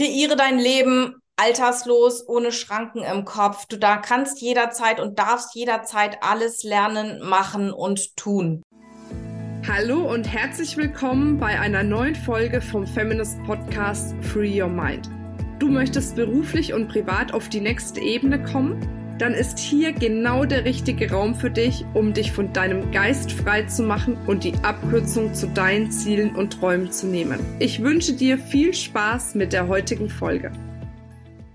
kreiere dein Leben alterslos, ohne Schranken im Kopf. Du da kannst jederzeit und darfst jederzeit alles lernen, machen und tun. Hallo und herzlich willkommen bei einer neuen Folge vom Feminist Podcast Free Your Mind. Du möchtest beruflich und privat auf die nächste Ebene kommen? Dann ist hier genau der richtige Raum für dich, um dich von deinem Geist frei zu machen und die Abkürzung zu deinen Zielen und Träumen zu nehmen. Ich wünsche dir viel Spaß mit der heutigen Folge.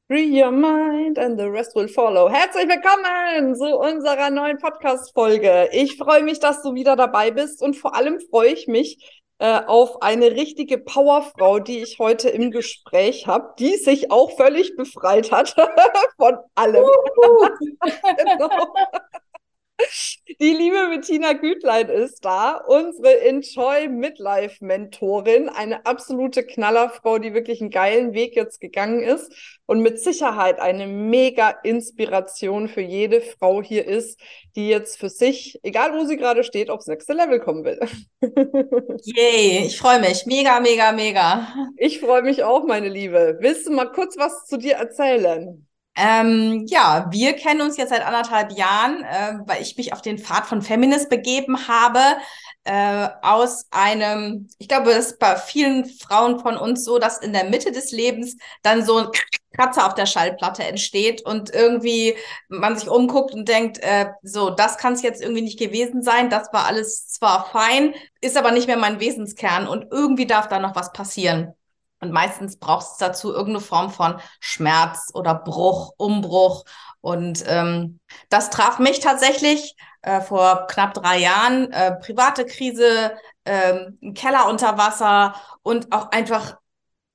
Free your mind and the rest will follow. Herzlich willkommen zu unserer neuen Podcast-Folge. Ich freue mich, dass du wieder dabei bist und vor allem freue ich mich äh, auf eine richtige Powerfrau, die ich heute im Gespräch habe, die sich auch völlig befreit hat von allem. genau. Die liebe Bettina Gütlein ist da, unsere Enjoy Midlife Mentorin, eine absolute Knallerfrau, die wirklich einen geilen Weg jetzt gegangen ist und mit Sicherheit eine mega Inspiration für jede Frau hier ist, die jetzt für sich, egal wo sie gerade steht, aufs nächste Level kommen will. Yay, ich freue mich. Mega, mega, mega. Ich freue mich auch, meine Liebe. Willst du mal kurz was zu dir erzählen? Ähm, ja, wir kennen uns jetzt seit anderthalb Jahren, äh, weil ich mich auf den Pfad von Feminist begeben habe, äh, aus einem, ich glaube, es ist bei vielen Frauen von uns so, dass in der Mitte des Lebens dann so ein Kratzer auf der Schallplatte entsteht und irgendwie man sich umguckt und denkt, äh, so, das kann es jetzt irgendwie nicht gewesen sein, das war alles zwar fein, ist aber nicht mehr mein Wesenskern und irgendwie darf da noch was passieren. Und meistens braucht es dazu irgendeine Form von Schmerz oder Bruch, Umbruch. Und ähm, das traf mich tatsächlich äh, vor knapp drei Jahren. Äh, private Krise, äh, Keller unter Wasser und auch einfach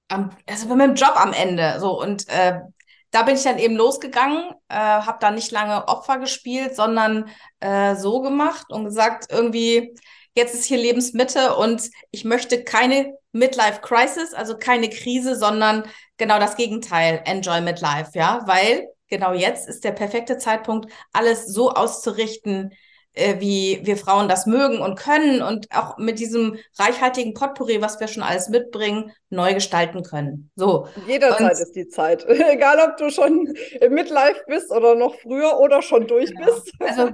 am, also mit dem Job am Ende. So und äh, da bin ich dann eben losgegangen, äh, habe da nicht lange Opfer gespielt, sondern äh, so gemacht und gesagt, irgendwie, jetzt ist hier Lebensmitte und ich möchte keine Midlife Crisis, also keine Krise, sondern genau das Gegenteil, Enjoy Midlife, ja, weil genau jetzt ist der perfekte Zeitpunkt, alles so auszurichten, äh, wie wir Frauen das mögen und können und auch mit diesem reichhaltigen Potpourri, was wir schon alles mitbringen, neu gestalten können. So. Jederzeit und, ist die Zeit. Egal, ob du schon im Midlife bist oder noch früher oder schon durch genau. bist. Also,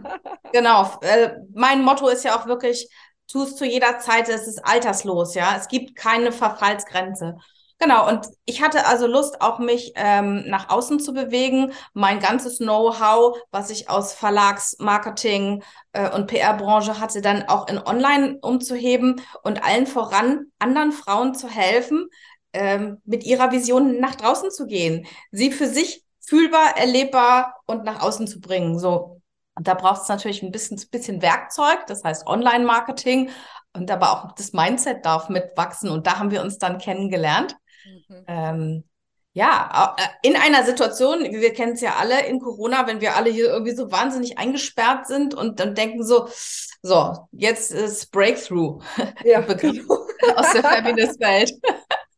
genau. Äh, mein Motto ist ja auch wirklich, tu es zu jeder Zeit, es ist alterslos, ja. Es gibt keine Verfallsgrenze. Genau, und ich hatte also Lust, auch mich ähm, nach außen zu bewegen. Mein ganzes Know-how, was ich aus Verlagsmarketing äh, und PR-Branche hatte, dann auch in Online umzuheben und allen voran anderen Frauen zu helfen, ähm, mit ihrer Vision nach draußen zu gehen, sie für sich fühlbar, erlebbar und nach außen zu bringen. So, und da braucht es natürlich ein bisschen, bisschen Werkzeug, das heißt Online-Marketing und aber auch das Mindset darf mitwachsen. Und da haben wir uns dann kennengelernt. Mhm. Ähm, ja, äh, in einer Situation, wir kennen es ja alle in Corona, wenn wir alle hier irgendwie so wahnsinnig eingesperrt sind und dann denken so, so, jetzt ist Breakthrough. Ja, Begriff genau. aus der Feminist-Welt.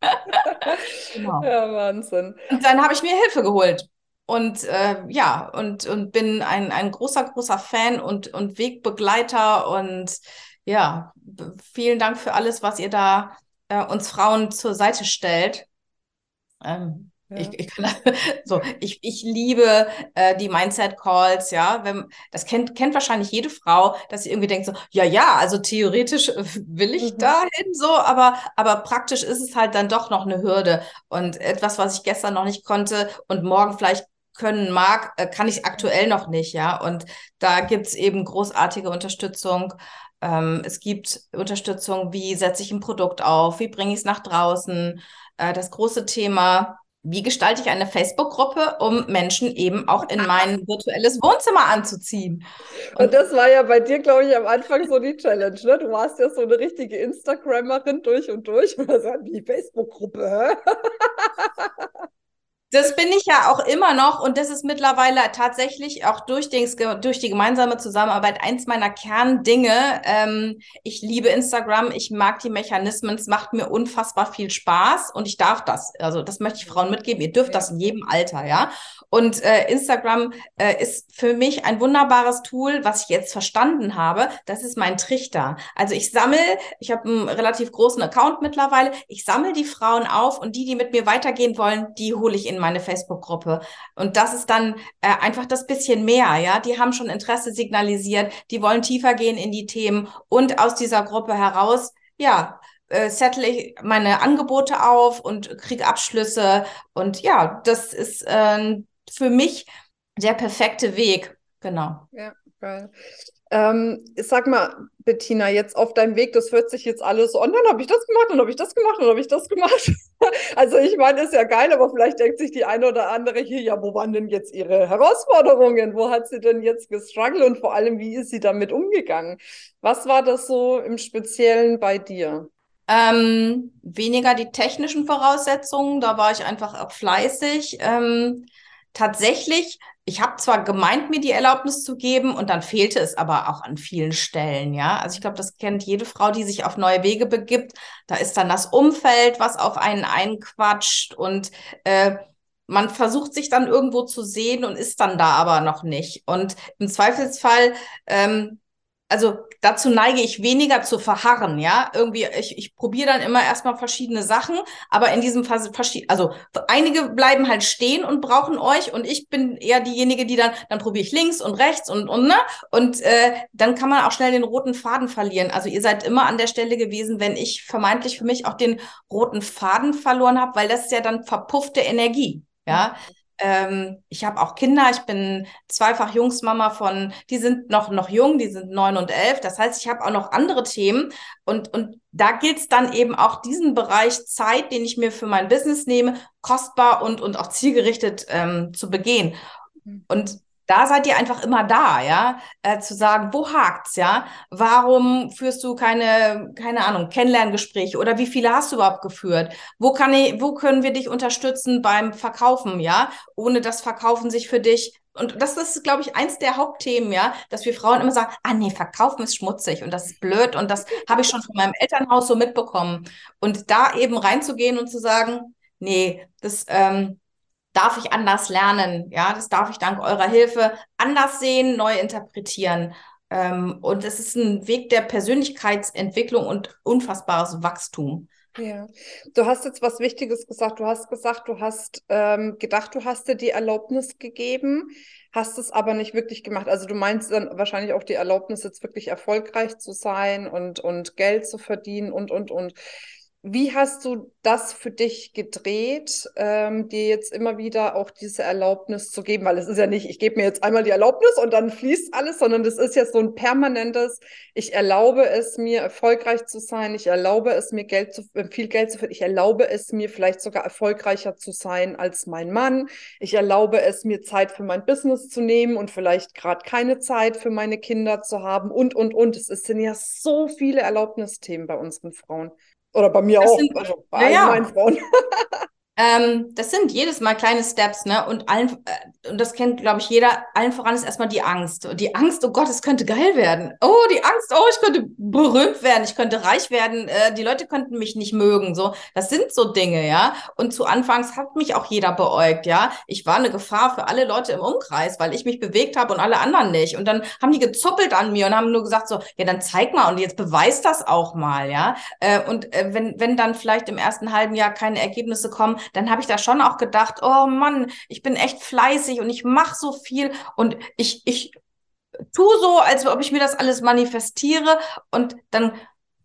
genau. Ja, Wahnsinn. Und dann habe ich mir Hilfe geholt. Und äh, ja, und, und bin ein, ein großer, großer Fan und, und Wegbegleiter. Und ja, vielen Dank für alles, was ihr da äh, uns Frauen zur Seite stellt. Ähm, ja. Ich, ich, kann, so, ich, ich liebe äh, die Mindset Calls, ja. Wenn, das kennt, kennt wahrscheinlich jede Frau, dass sie irgendwie denkt so, ja, ja, also theoretisch will ich mhm. dahin so, aber, aber praktisch ist es halt dann doch noch eine Hürde. Und etwas, was ich gestern noch nicht konnte und morgen vielleicht können mag, äh, kann ich aktuell noch nicht, ja. Und da gibt's eben großartige Unterstützung. Ähm, es gibt Unterstützung, wie setze ich ein Produkt auf, wie bringe ich es nach draußen. Äh, das große Thema, wie gestalte ich eine Facebook-Gruppe, um Menschen eben auch in mein virtuelles Wohnzimmer anzuziehen? Und, Und das war ja bei dir, glaube ich, am Anfang so die Challenge. Ne? Du warst ja so eine richtige Instagrammerin durch und durch. Und die Facebook-Gruppe. Das bin ich ja auch immer noch und das ist mittlerweile tatsächlich auch durch, den, durch die gemeinsame Zusammenarbeit eins meiner Kerndinge. Ähm, ich liebe Instagram, ich mag die Mechanismen, es macht mir unfassbar viel Spaß und ich darf das. Also das möchte ich Frauen mitgeben. Ihr dürft das in jedem Alter, ja. Und äh, Instagram äh, ist für mich ein wunderbares Tool, was ich jetzt verstanden habe. Das ist mein Trichter. Also ich sammle, ich habe einen relativ großen Account mittlerweile. Ich sammle die Frauen auf und die, die mit mir weitergehen wollen, die hole ich in meine Facebook-Gruppe. Und das ist dann äh, einfach das bisschen mehr, ja. Die haben schon Interesse signalisiert, die wollen tiefer gehen in die Themen und aus dieser Gruppe heraus, ja, äh, settle ich meine Angebote auf und kriege Abschlüsse. Und ja, das ist äh, für mich der perfekte Weg. Genau. Ja, geil. Ähm, sag mal, Bettina, jetzt auf deinem Weg, das hört sich jetzt alles so an, dann habe ich das gemacht, dann habe ich das gemacht, dann habe ich das gemacht. also ich meine, ist ja geil, aber vielleicht denkt sich die eine oder andere hier, ja, wo waren denn jetzt ihre Herausforderungen? Wo hat sie denn jetzt gestruggelt und vor allem, wie ist sie damit umgegangen? Was war das so im Speziellen bei dir? Ähm, weniger die technischen Voraussetzungen, da war ich einfach auch fleißig. Ähm, tatsächlich ich habe zwar gemeint, mir die Erlaubnis zu geben und dann fehlte es aber auch an vielen Stellen, ja. Also ich glaube, das kennt jede Frau, die sich auf neue Wege begibt. Da ist dann das Umfeld, was auf einen einquatscht und äh, man versucht sich dann irgendwo zu sehen und ist dann da aber noch nicht. Und im Zweifelsfall ähm, also dazu neige ich weniger zu verharren, ja. Irgendwie, ich, ich probiere dann immer erstmal verschiedene Sachen, aber in diesem Fall also einige bleiben halt stehen und brauchen euch und ich bin eher diejenige, die dann, dann probiere ich links und rechts und, und, ne? Und äh, dann kann man auch schnell den roten Faden verlieren. Also ihr seid immer an der Stelle gewesen, wenn ich vermeintlich für mich auch den roten Faden verloren habe, weil das ist ja dann verpuffte Energie. Ja, ähm, ich habe auch Kinder, ich bin zweifach Jungsmama von, die sind noch, noch jung, die sind neun und elf. Das heißt, ich habe auch noch andere Themen und, und da gilt es dann eben auch diesen Bereich Zeit, den ich mir für mein Business nehme, kostbar und, und auch zielgerichtet ähm, zu begehen. Mhm. Und da seid ihr einfach immer da, ja, äh, zu sagen, wo hakt's, ja? Warum führst du keine, keine Ahnung, Kennenlerngespräche oder wie viele hast du überhaupt geführt? Wo kann ich, wo können wir dich unterstützen beim Verkaufen, ja? Ohne das Verkaufen sich für dich und das ist, glaube ich, eins der Hauptthemen, ja, dass wir Frauen immer sagen, ah nee, verkaufen ist schmutzig und das ist blöd und das habe ich schon von meinem Elternhaus so mitbekommen. Und da eben reinzugehen und zu sagen, nee, das, ähm, darf ich anders lernen. Ja, das darf ich dank eurer Hilfe anders sehen, neu interpretieren. Ähm, und es ist ein Weg der Persönlichkeitsentwicklung und unfassbares Wachstum. Ja, du hast jetzt was Wichtiges gesagt. Du hast gesagt, du hast ähm, gedacht, du hast dir die Erlaubnis gegeben, hast es aber nicht wirklich gemacht. Also du meinst dann wahrscheinlich auch die Erlaubnis, jetzt wirklich erfolgreich zu sein und, und Geld zu verdienen und, und, und. Wie hast du das für dich gedreht, ähm, dir jetzt immer wieder auch diese Erlaubnis zu geben? Weil es ist ja nicht, ich gebe mir jetzt einmal die Erlaubnis und dann fließt alles, sondern das ist ja so ein permanentes, ich erlaube es mir, erfolgreich zu sein, ich erlaube es mir, Geld zu, äh, viel Geld zu verdienen, ich erlaube es mir, vielleicht sogar erfolgreicher zu sein als mein Mann, ich erlaube es mir, Zeit für mein Business zu nehmen und vielleicht gerade keine Zeit für meine Kinder zu haben und, und, und. Es sind ja so viele Erlaubnisthemen bei unseren Frauen. Oder bei mir das auch, sind, also bei ja, meinen Frauen. Ähm, das sind jedes Mal kleine Steps, ne? Und allen, äh, und das kennt, glaube ich, jeder, allen voran ist erstmal die Angst. Und die Angst, oh Gott, es könnte geil werden. Oh, die Angst, oh, ich könnte berühmt werden, ich könnte reich werden, äh, die Leute könnten mich nicht mögen. So, das sind so Dinge, ja. Und zu Anfangs hat mich auch jeder beäugt, ja. Ich war eine Gefahr für alle Leute im Umkreis, weil ich mich bewegt habe und alle anderen nicht. Und dann haben die gezuppelt an mir und haben nur gesagt, so, ja, dann zeig mal und jetzt beweis das auch mal, ja. Äh, und äh, wenn, wenn dann vielleicht im ersten halben Jahr keine Ergebnisse kommen, dann habe ich da schon auch gedacht, oh Mann, ich bin echt fleißig und ich mache so viel und ich, ich tue so, als ob ich mir das alles manifestiere und dann,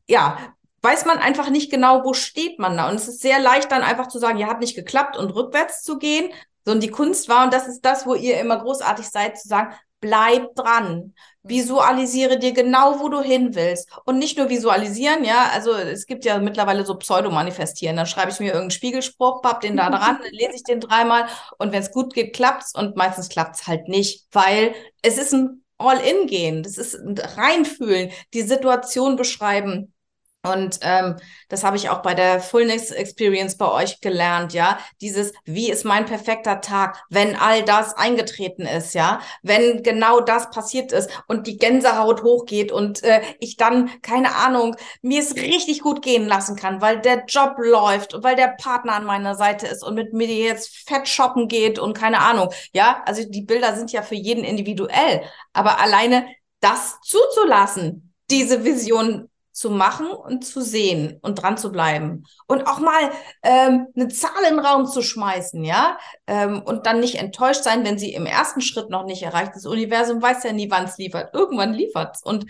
ja, weiß man einfach nicht genau, wo steht man da. Und es ist sehr leicht dann einfach zu sagen, ja, hat nicht geklappt und rückwärts zu gehen. So, und die Kunst war, und das ist das, wo ihr immer großartig seid, zu sagen, bleib dran. Visualisiere dir genau, wo du hin willst. Und nicht nur visualisieren, ja, also es gibt ja mittlerweile so Pseudo-Manifestieren. Dann schreibe ich mir irgendeinen Spiegelspruch, papp den da dran, dann lese ich den dreimal. Und wenn es gut geht, klappt's. Und meistens klappt's halt nicht, weil es ist ein All-In-Gehen, das ist ein Reinfühlen, die Situation beschreiben Und ähm, das habe ich auch bei der Fullness Experience bei euch gelernt, ja. Dieses, wie ist mein perfekter Tag, wenn all das eingetreten ist, ja, wenn genau das passiert ist und die Gänsehaut hochgeht und äh, ich dann, keine Ahnung, mir es richtig gut gehen lassen kann, weil der Job läuft und weil der Partner an meiner Seite ist und mit mir jetzt fett shoppen geht und keine Ahnung, ja. Also die Bilder sind ja für jeden individuell, aber alleine das zuzulassen, diese Vision zu machen und zu sehen und dran zu bleiben und auch mal ähm, eine Zahl in den Raum zu schmeißen, ja, ähm, und dann nicht enttäuscht sein, wenn sie im ersten Schritt noch nicht erreicht. Das Universum weiß ja nie, wann es liefert. Irgendwann liefert es und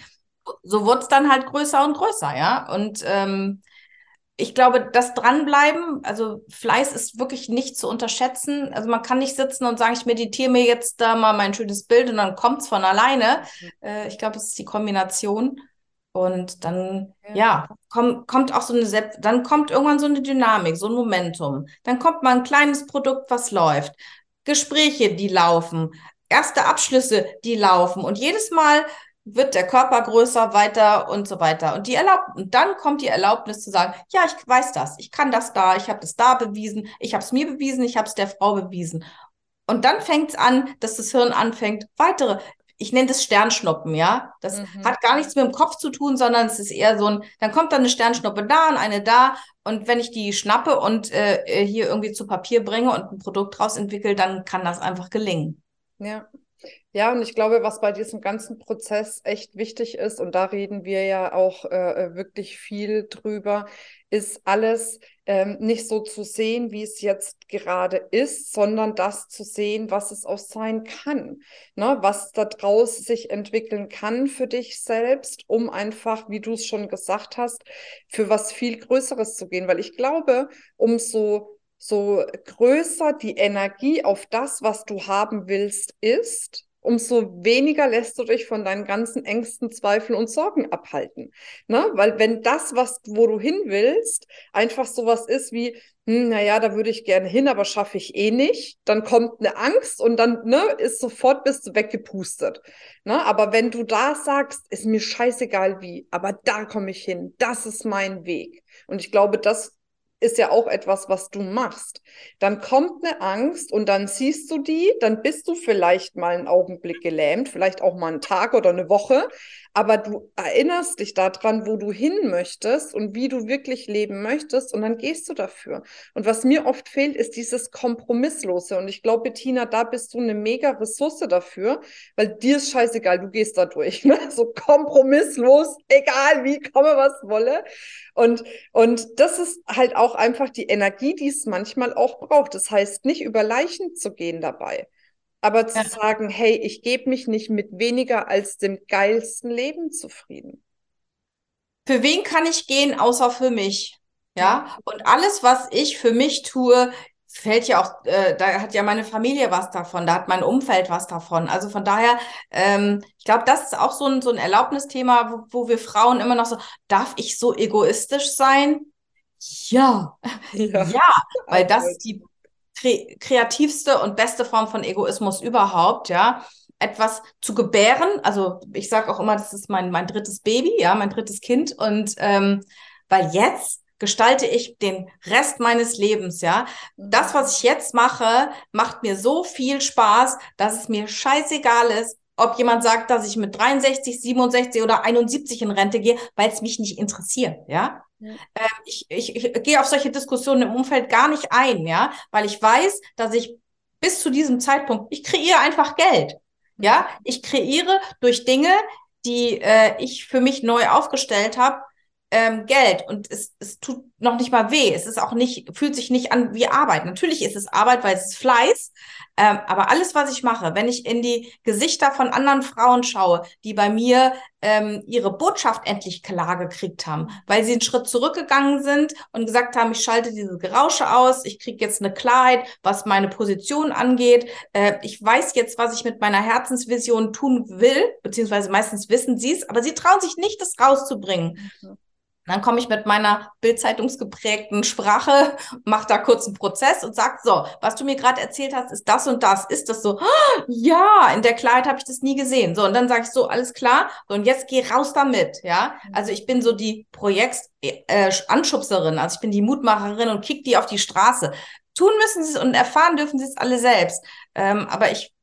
so wird es dann halt größer und größer, ja. Und ähm, ich glaube, das Dranbleiben, also Fleiß ist wirklich nicht zu unterschätzen. Also man kann nicht sitzen und sagen, ich meditiere mir jetzt da mal mein schönes Bild und dann kommt es von alleine. Mhm. Äh, ich glaube, es ist die Kombination. Und dann, ja, ja komm, kommt auch so eine, Selbst dann kommt irgendwann so eine Dynamik, so ein Momentum. Dann kommt mal ein kleines Produkt, was läuft. Gespräche, die laufen. Erste Abschlüsse, die laufen. Und jedes Mal wird der Körper größer, weiter und so weiter. Und die Erlaub und dann kommt die Erlaubnis zu sagen, ja, ich weiß das, ich kann das da, ich habe das da bewiesen, ich habe es mir bewiesen, ich habe es der Frau bewiesen. Und dann fängt es an, dass das Hirn anfängt, weitere ich nenne das Sternschnuppen, ja. Das mhm. hat gar nichts mit dem Kopf zu tun, sondern es ist eher so ein, dann kommt dann eine Sternschnuppe da und eine da. Und wenn ich die schnappe und äh, äh hier irgendwie zu Papier bringe und ein Produkt draus entwickle, dann kann das einfach gelingen. Ja. Ja, und ich glaube, was bei diesem ganzen Prozess echt wichtig ist, und da reden wir ja auch äh, äh wirklich viel drüber, ist alles ähm, nicht so zu sehen, wie es jetzt gerade ist, sondern das zu sehen, was es auch sein kann. Ne? Was daraus sich entwickeln kann für dich selbst, um einfach, wie du es schon gesagt hast, für was viel Größeres zu gehen. Weil ich glaube, umso so größer die Energie auf das, was du haben willst, ist, umso weniger lässt du dich von deinen ganzen Ängsten, Zweifeln und Sorgen abhalten. Ne? Weil wenn das, was, wo du hin willst, einfach sowas ist wie, hm, naja, da würde ich gerne hin, aber schaffe ich eh nicht, dann kommt eine Angst und dann ne, ist sofort bist du weggepustet. Ne? Aber wenn du da sagst, ist mir scheißegal wie, aber da komme ich hin, das ist mein Weg. Und ich glaube, das ist ja auch etwas, was du machst. Dann kommt eine Angst und dann siehst du die, dann bist du vielleicht mal einen Augenblick gelähmt, vielleicht auch mal einen Tag oder eine Woche, aber du erinnerst dich daran, wo du hin möchtest und wie du wirklich leben möchtest und dann gehst du dafür. Und was mir oft fehlt, ist dieses Kompromisslose. Und ich glaube, Bettina, da bist du eine mega Ressource dafür, weil dir ist scheißegal, du gehst da durch. Ne? So kompromisslos, egal wie, komme was wolle. Und, und das ist halt auch einfach die Energie, die es manchmal auch braucht. Das heißt, nicht über Leichen zu gehen dabei. Aber zu ja. sagen, hey, ich gebe mich nicht mit weniger als dem geilsten Leben zufrieden. Für wen kann ich gehen, außer für mich? Ja, und alles, was ich für mich tue, fällt ja auch, äh, da hat ja meine Familie was davon, da hat mein Umfeld was davon. Also von daher, ähm, ich glaube, das ist auch so ein, so ein Erlaubnisthema, wo, wo wir Frauen immer noch so, darf ich so egoistisch sein? Ja, ja, ja weil das ist die kreativste und beste Form von Egoismus überhaupt, ja. Etwas zu gebären, also ich sage auch immer, das ist mein, mein drittes Baby, ja, mein drittes Kind. Und ähm, weil jetzt gestalte ich den Rest meines Lebens, ja. Das, was ich jetzt mache, macht mir so viel Spaß, dass es mir scheißegal ist, ob jemand sagt, dass ich mit 63, 67 oder 71 in Rente gehe, weil es mich nicht interessiert, ja. Ähm, ich, ich, ich gehe auf solche Diskussionen im Umfeld gar nicht ein, ja, weil ich weiß, dass ich bis zu diesem Zeitpunkt, ich kreiere einfach Geld. Ja, ich kreiere durch Dinge, die äh, ich für mich neu aufgestellt habe, ähm, Geld und es, es tut noch nicht mal weh. Es ist auch nicht, fühlt sich nicht an wie Arbeit. Natürlich ist es Arbeit, weil es ist Fleiß. Ähm, aber alles, was ich mache, wenn ich in die Gesichter von anderen Frauen schaue, die bei mir ähm, ihre Botschaft endlich klar gekriegt haben, weil sie einen Schritt zurückgegangen sind und gesagt haben, ich schalte diese Gerausche aus, ich kriege jetzt eine Klarheit, was meine Position angeht. Äh, ich weiß jetzt, was ich mit meiner Herzensvision tun will, beziehungsweise meistens wissen sie es, aber sie trauen sich nicht, das rauszubringen. Mhm. Dann komme ich mit meiner bildzeitungsgeprägten Sprache, mache da kurz einen Prozess und sage, so, was du mir gerade erzählt hast, ist das und das. Ist das so? Ja, in der Klarheit habe ich das nie gesehen. So, und dann sage ich so, alles klar. So, und jetzt geh raus damit, ja. Also ich bin so die Projekts-Anschubserin, äh, also ich bin die Mutmacherin und kick die auf die Straße. Tun müssen sie es und erfahren dürfen sie es alle selbst. Ähm, aber ich,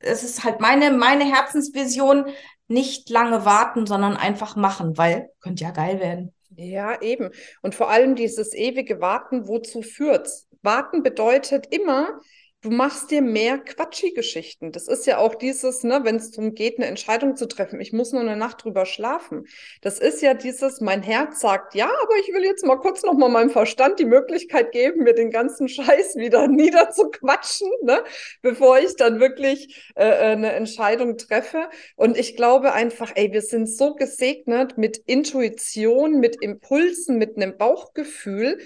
es ist halt meine, meine Herzensvision, nicht lange warten, sondern einfach machen, weil könnte ja geil werden. Ja, eben. Und vor allem dieses ewige Warten, wozu führt's? Warten bedeutet immer, du machst dir mehr Quatschi-Geschichten. Das ist ja auch dieses, ne, wenn es darum geht, eine Entscheidung zu treffen, ich muss nur eine Nacht drüber schlafen. Das ist ja dieses, mein Herz sagt, ja, aber ich will jetzt mal kurz noch mal meinem Verstand die Möglichkeit geben, mir den ganzen Scheiß wieder niederzuquatschen, ne, bevor ich dann wirklich äh, äh, eine Entscheidung treffe. Und ich glaube einfach, ey, wir sind so gesegnet mit Intuition, mit Impulsen, mit einem Bauchgefühl,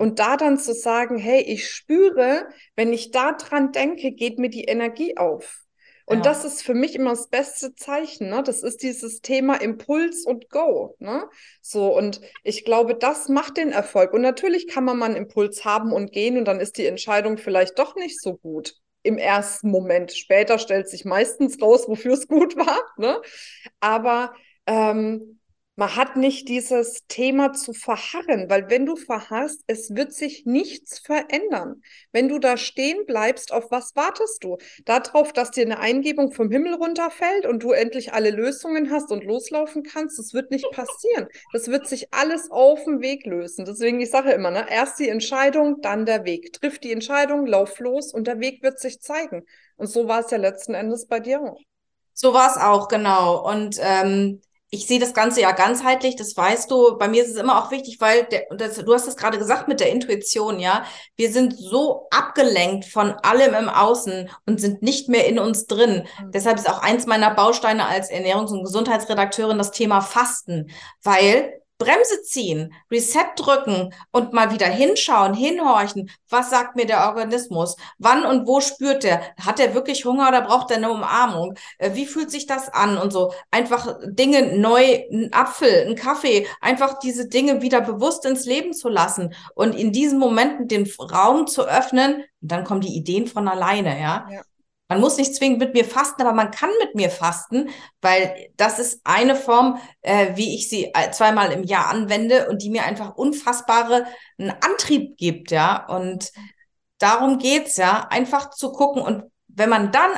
und da dann zu sagen, hey, ich spüre, wenn ich da dran denke, geht mir die Energie auf. Und ja. das ist für mich immer das beste Zeichen. Ne? Das ist dieses Thema Impuls und Go. Ne? So, und ich glaube, das macht den Erfolg. Und natürlich kann man mal einen Impuls haben und gehen und dann ist die Entscheidung vielleicht doch nicht so gut im ersten Moment. Später stellt sich meistens raus, wofür es gut war. Ne? Aber ähm, man hat nicht dieses Thema zu verharren, weil wenn du verharrst, es wird sich nichts verändern. Wenn du da stehen bleibst, auf was wartest du? Darauf, dass dir eine Eingebung vom Himmel runterfällt und du endlich alle Lösungen hast und loslaufen kannst, das wird nicht passieren. Das wird sich alles auf dem Weg lösen. Deswegen, ich sage immer, ne, erst die Entscheidung, dann der Weg. Triff die Entscheidung, lauf los und der Weg wird sich zeigen. Und so war es ja letzten Endes bei dir auch. So war es auch, genau. Und ähm, ich sehe das Ganze ja ganzheitlich, das weißt du. Bei mir ist es immer auch wichtig, weil der, das, du hast es gerade gesagt mit der Intuition, ja. Wir sind so abgelenkt von allem im Außen und sind nicht mehr in uns drin. Mhm. Deshalb ist auch eins meiner Bausteine als Ernährungs- und Gesundheitsredakteurin das Thema Fasten, weil Bremse ziehen, Reset drücken und mal wieder hinschauen, hinhorchen. Was sagt mir der Organismus? Wann und wo spürt er? Hat er wirklich Hunger oder braucht er eine Umarmung? Äh, wie fühlt sich das an? Und so einfach Dinge neu, ein Apfel, ein Kaffee, einfach diese Dinge wieder bewusst ins Leben zu lassen und in diesen Momenten den Raum zu öffnen. Und dann kommen die Ideen von alleine, ja. ja. Man muss nicht zwingend mit mir fasten, aber man kann mit mir fasten, weil das ist eine Form, äh, wie ich sie äh, zweimal im Jahr anwende und die mir einfach unfassbare einen Antrieb gibt, ja. Und darum geht's ja, einfach zu gucken und wenn man dann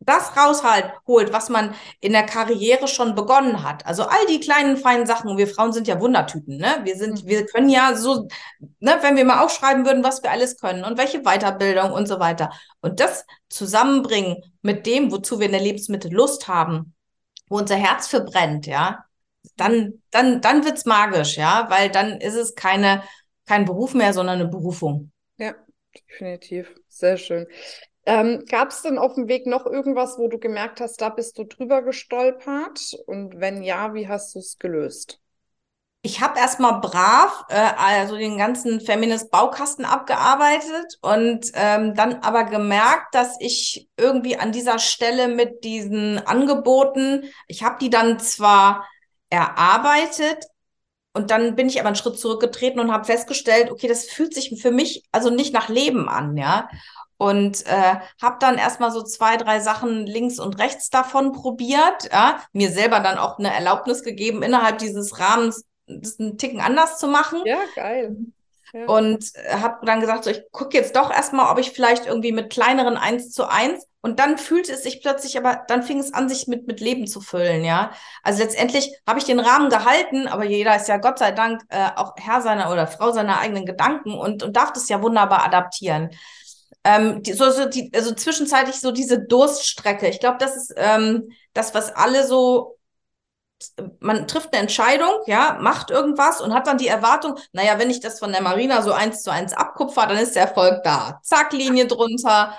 das raushalt, holt, was man in der Karriere schon begonnen hat. Also all die kleinen, feinen Sachen. Wir Frauen sind ja Wundertüten, ne? Wir sind, mhm. wir können ja so, ne, wenn wir mal aufschreiben würden, was wir alles können und welche Weiterbildung und so weiter. Und das zusammenbringen mit dem, wozu wir in der Lebensmittel Lust haben, wo unser Herz verbrennt, ja, dann, dann, dann wird's magisch, ja, weil dann ist es keine, kein Beruf mehr, sondern eine Berufung. Ja, definitiv. Sehr schön. Ähm, Gab es denn auf dem Weg noch irgendwas, wo du gemerkt hast, da bist du drüber gestolpert? Und wenn ja, wie hast du es gelöst? Ich habe erstmal brav äh, also den ganzen Feminist Baukasten abgearbeitet und ähm, dann aber gemerkt, dass ich irgendwie an dieser Stelle mit diesen Angeboten, ich habe die dann zwar erarbeitet, und dann bin ich aber einen Schritt zurückgetreten und habe festgestellt, okay, das fühlt sich für mich also nicht nach Leben an, ja und äh, habe dann erstmal so zwei, drei Sachen links und rechts davon probiert, ja, mir selber dann auch eine Erlaubnis gegeben, innerhalb dieses Rahmens das einen Ticken anders zu machen. Ja, geil. Ja. Und habe dann gesagt, so, ich gucke jetzt doch erstmal, ob ich vielleicht irgendwie mit kleineren eins zu eins und dann fühlte es sich plötzlich, aber dann fing es an, sich mit, mit Leben zu füllen, ja. Also letztendlich habe ich den Rahmen gehalten, aber jeder ist ja Gott sei Dank äh, auch Herr seiner oder Frau seiner eigenen Gedanken und, und darf das ja wunderbar adaptieren. Ähm, die, so, so die, also zwischenzeitlich so diese Durststrecke. Ich glaube, das ist ähm, das, was alle so man trifft eine Entscheidung, ja, macht irgendwas und hat dann die Erwartung, naja, wenn ich das von der Marina so eins zu eins abkupfer, dann ist der Erfolg da. Zack, Linie drunter.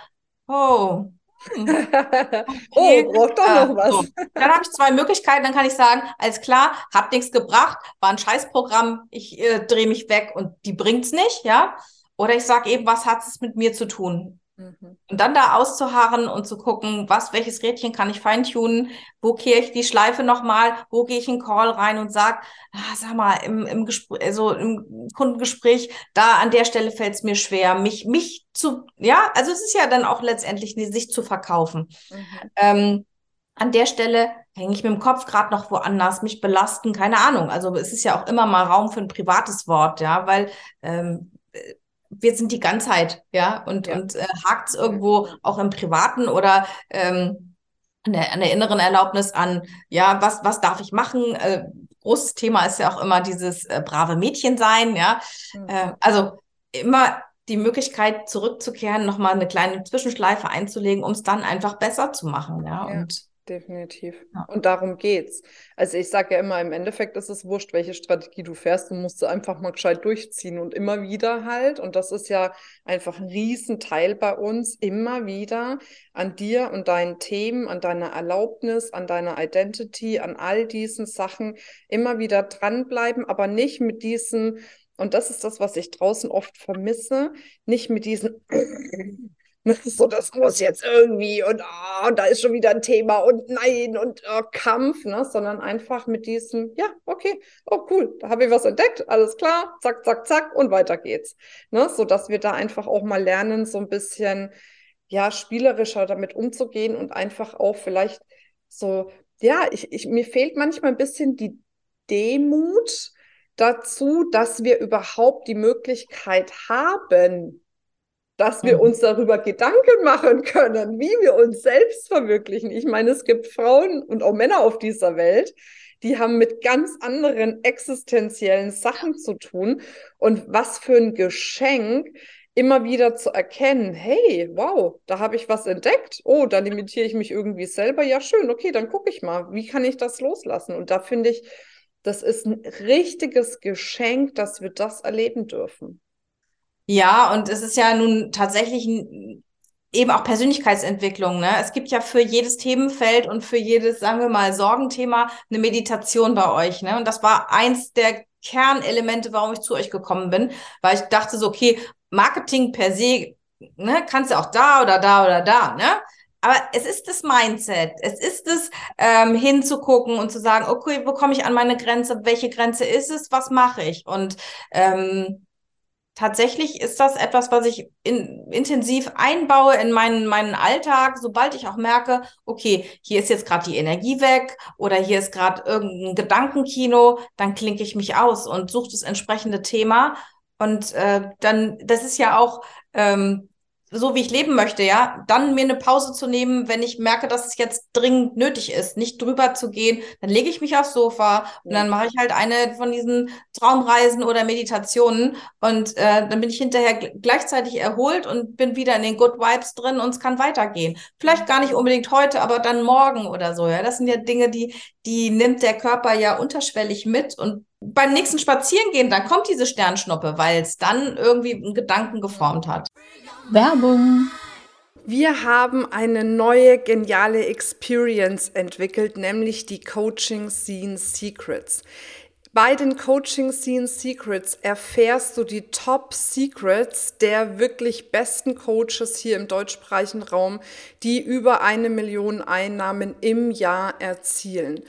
Oh. Hm. Okay. oh, braucht doch noch was. So. Dann habe ich zwei Möglichkeiten, dann kann ich sagen, alles klar, hat nichts gebracht, war ein Scheißprogramm, ich äh, drehe mich weg und die bringt's nicht, ja. Oder ich sage eben, was hat es mit mir zu tun? Mhm. Und dann da auszuharren und zu gucken, was, welches Rädchen kann ich feintunen, wo kehre ich die Schleife nochmal, wo gehe ich in Call rein und sag, ah, sag mal, im, im, Gespräch, also im Kundengespräch, da an der Stelle fällt es mir schwer, mich, mich zu, ja, also es ist ja dann auch letztendlich sich zu verkaufen. Mhm. Ähm, an der Stelle hänge ich mit dem Kopf gerade noch woanders, mich belasten, keine Ahnung. Also es ist ja auch immer mal Raum für ein privates Wort, ja, weil ähm, wir sind die Ganzheit, ja, und, ja. und äh, hakt es irgendwo auch im Privaten oder ähm, an, der, an der inneren Erlaubnis an, ja, was, was darf ich machen? Äh, großes Thema ist ja auch immer dieses äh, brave Mädchen sein, ja. Mhm. Äh, also immer die Möglichkeit zurückzukehren, nochmal eine kleine Zwischenschleife einzulegen, um es dann einfach besser zu machen, ja. ja. Und Definitiv. Ja. Und darum geht's. Also ich sage ja immer, im Endeffekt ist es wurscht, welche Strategie du fährst. Du musst sie einfach mal gescheit durchziehen und immer wieder halt. Und das ist ja einfach ein Riesenteil bei uns, immer wieder an dir und deinen Themen, an deiner Erlaubnis, an deiner Identity, an all diesen Sachen immer wieder dranbleiben, aber nicht mit diesen, und das ist das, was ich draußen oft vermisse, nicht mit diesen so, das muss jetzt irgendwie und, oh, und da ist schon wieder ein Thema und nein und oh, Kampf, ne? sondern einfach mit diesem, ja, okay, oh cool, da habe ich was entdeckt, alles klar, zack, zack, zack und weiter geht's. Ne? So dass wir da einfach auch mal lernen, so ein bisschen, ja, spielerischer damit umzugehen und einfach auch vielleicht so, ja, ich, ich, mir fehlt manchmal ein bisschen die Demut dazu, dass wir überhaupt die Möglichkeit haben, dass wir uns darüber Gedanken machen können, wie wir uns selbst verwirklichen. Ich meine, es gibt Frauen und auch Männer auf dieser Welt, die haben mit ganz anderen existenziellen Sachen zu tun. Und was für ein Geschenk, immer wieder zu erkennen, hey, wow, da habe ich was entdeckt. Oh, da limitiere ich mich irgendwie selber. Ja, schön, okay, dann gucke ich mal, wie kann ich das loslassen? Und da finde ich, das ist ein richtiges Geschenk, dass wir das erleben dürfen. Ja, und es ist ja nun tatsächlich eben auch Persönlichkeitsentwicklung. Ne? Es gibt ja für jedes Themenfeld und für jedes, sagen wir mal, Sorgenthema eine Meditation bei euch. Ne? Und das war eins der Kernelemente, warum ich zu euch gekommen bin, weil ich dachte so, okay, Marketing per se, ne, kannst du auch da oder da oder da, ne? Aber es ist das Mindset, es ist es, ähm, hinzugucken und zu sagen, okay, wo komme ich an meine Grenze, welche Grenze ist es, was mache ich? Und ähm, tatsächlich ist das etwas, was ich in, intensiv einbaue in meinen, meinen Alltag, sobald ich auch merke, okay, hier ist jetzt gerade die Energie weg oder hier ist gerade irgendein Gedankenkino, dann klinke ich mich aus und suche das entsprechende Thema. Und äh, dann, das ist ja auch ähm, so wie ich leben möchte, ja, dann mir eine Pause zu nehmen, wenn ich merke, dass es jetzt dringend nötig ist, nicht drüber zu gehen, dann lege ich mich aufs Sofa und dann mache ich halt eine von diesen Traumreisen oder Meditationen und äh, dann bin ich hinterher gleichzeitig erholt und bin wieder in den Good Vibes drin und es kann weitergehen. Vielleicht gar nicht unbedingt heute, aber dann morgen oder so, ja. Das sind ja Dinge, die, die nimmt der Körper ja unterschwellig mit und beim nächsten Spazierengehen, dann kommt diese Sternschnuppe, weil es dann irgendwie einen Gedanken geformt hat. Werbung. Wir haben eine neue geniale Experience entwickelt, nämlich die Coaching Scene Secrets. Bei den Coaching Scene Secrets erfährst du die Top Secrets der wirklich besten Coaches hier im deutschsprachigen Raum, die über eine Million Einnahmen im Jahr erzielen.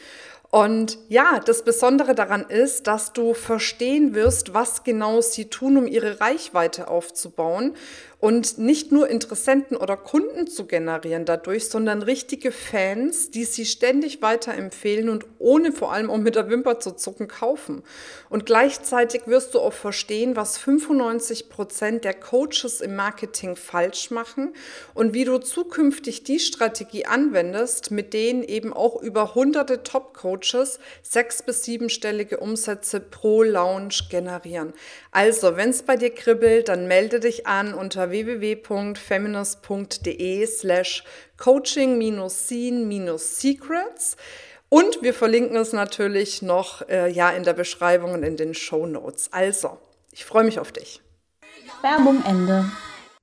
Und ja, das Besondere daran ist, dass du verstehen wirst, was genau sie tun, um ihre Reichweite aufzubauen und nicht nur Interessenten oder Kunden zu generieren dadurch, sondern richtige Fans, die sie ständig weiterempfehlen und ohne vor allem auch mit der Wimper zu zucken kaufen. Und gleichzeitig wirst du auch verstehen, was 95 Prozent der Coaches im Marketing falsch machen und wie du zukünftig die Strategie anwendest, mit denen eben auch über hunderte Top-Coaches sechs- bis siebenstellige Umsätze pro Launch generieren. Also, wenn es bei dir kribbelt, dann melde dich an unter www.feminist.de slash coaching-scene-secrets. Und wir verlinken es natürlich noch äh, ja, in der Beschreibung und in den Show Notes. Also, ich freue mich auf dich. Werbung Ende.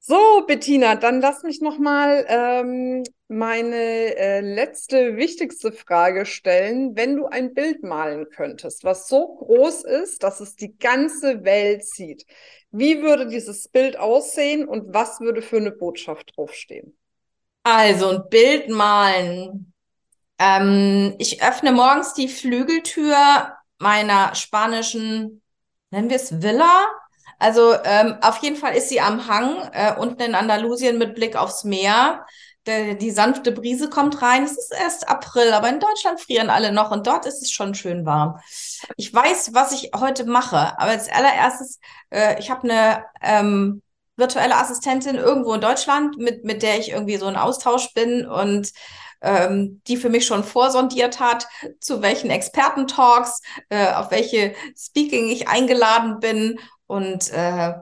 So, Bettina, dann lass mich noch mal ähm, meine äh, letzte wichtigste Frage stellen. Wenn du ein Bild malen könntest, was so groß ist, dass es die ganze Welt sieht, wie würde dieses Bild aussehen und was würde für eine Botschaft draufstehen? Also ein Bild malen. Ähm, ich öffne morgens die Flügeltür meiner spanischen, nennen wir es Villa. Also ähm, auf jeden Fall ist sie am Hang, äh, unten in Andalusien mit Blick aufs Meer. Der, die sanfte Brise kommt rein. Es ist erst April, aber in Deutschland frieren alle noch und dort ist es schon schön warm. Ich weiß, was ich heute mache, aber als allererstes, äh, ich habe eine ähm, virtuelle Assistentin irgendwo in Deutschland, mit, mit der ich irgendwie so ein Austausch bin und ähm, die für mich schon vorsondiert hat, zu welchen Experten-Talks, äh, auf welche Speaking ich eingeladen bin. Und äh,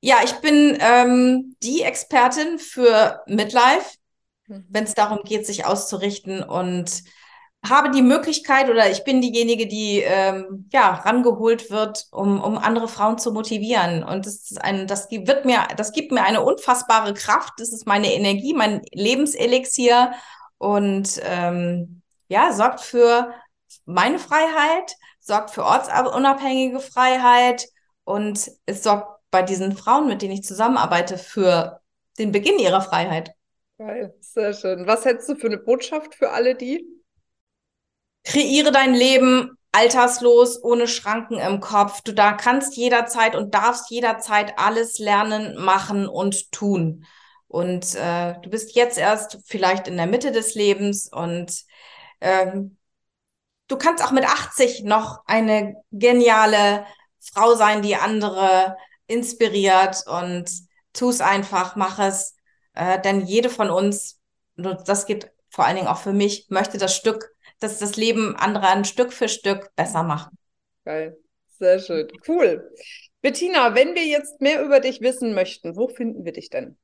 ja, ich bin ähm, die Expertin für Midlife, mhm. wenn es darum geht, sich auszurichten und habe die Möglichkeit oder ich bin diejenige, die ähm, ja rangeholt wird, um, um andere Frauen zu motivieren. Und das ist ein, das wird mir, das gibt mir eine unfassbare Kraft. Das ist meine Energie, mein Lebenselixier und ähm, ja, sorgt für meine Freiheit, sorgt für ortsunabhängige Freiheit und es sorgt bei diesen Frauen, mit denen ich zusammenarbeite, für den Beginn ihrer Freiheit. Geil, sehr schön. Was hättest du für eine Botschaft für alle die? Kreiere dein Leben alterslos, ohne Schranken im Kopf. Du da kannst jederzeit und darfst jederzeit alles lernen, machen und tun. Und äh, du bist jetzt erst vielleicht in der Mitte des Lebens und ähm, du kannst auch mit 80 noch eine geniale Frau sein, die andere inspiriert und tu es einfach, mach es. Äh, denn jede von uns, das geht vor allen Dingen auch für mich, möchte das Stück das das Leben anderer ein Stück für Stück besser machen. Geil, sehr schön, cool. Bettina, wenn wir jetzt mehr über dich wissen möchten, wo finden wir dich denn?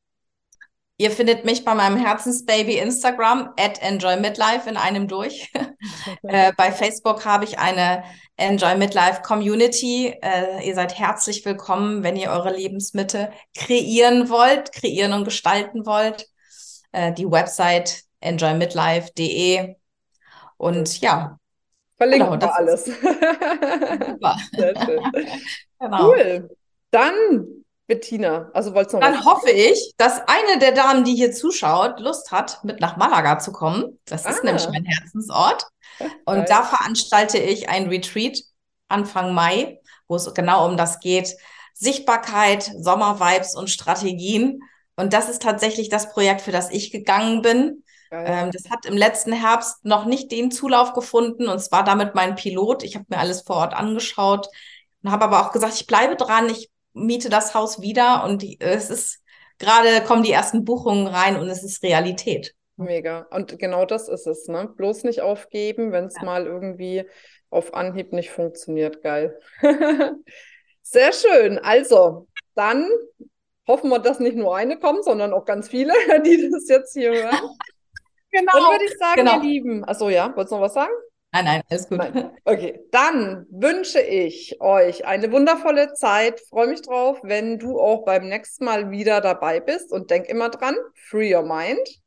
Ihr findet mich bei meinem Herzensbaby Instagram at Enjoy Midlife in einem durch. äh, bei Facebook habe ich eine Enjoy Midlife Community. Äh, ihr seid herzlich willkommen, wenn ihr eure Lebensmitte kreieren wollt, kreieren und gestalten wollt. Äh, die Website enjoymidlife.de und ja. Verlinken genau, wir alles. Super. Sehr schön. genau. Cool. Dann, Bettina, also wolltest du noch Dann hoffe ich, dass eine der Damen, die hier zuschaut, Lust hat, mit nach Malaga zu kommen. Das ist ah. nämlich mein Herzensort. Und Geil. da veranstalte ich ein Retreat Anfang Mai, wo es genau um das geht. Sichtbarkeit, Sommervibes und Strategien. Und das ist tatsächlich das Projekt, für das ich gegangen bin. Ähm, das hat im letzten Herbst noch nicht den Zulauf gefunden und es war damit mein Pilot. Ich habe mir alles vor Ort angeschaut und habe aber auch gesagt, ich bleibe dran, ich miete das Haus wieder und die, es ist gerade kommen die ersten Buchungen rein und es ist Realität. Mega. Und genau das ist es, ne? Bloß nicht aufgeben, wenn es ja. mal irgendwie auf Anhieb nicht funktioniert. Geil. Sehr schön. Also, dann hoffen wir, dass nicht nur eine kommt, sondern auch ganz viele, die das jetzt hier hören. Genau. Dann würde ich sagen, genau. ihr Lieben. Achso, ja, wolltest du noch was sagen? Nein, nein, alles gut. Nein. Okay, dann wünsche ich euch eine wundervolle Zeit. Freue mich drauf, wenn du auch beim nächsten Mal wieder dabei bist und denk immer dran, free your mind.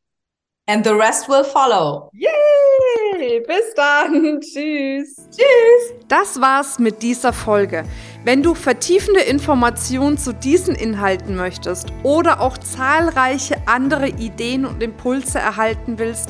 And the rest will follow. Yay! Bis dann. Tschüss. Tschüss. Das war's mit dieser Folge. Wenn du vertiefende Informationen zu diesen Inhalten möchtest oder auch zahlreiche andere Ideen und Impulse erhalten willst,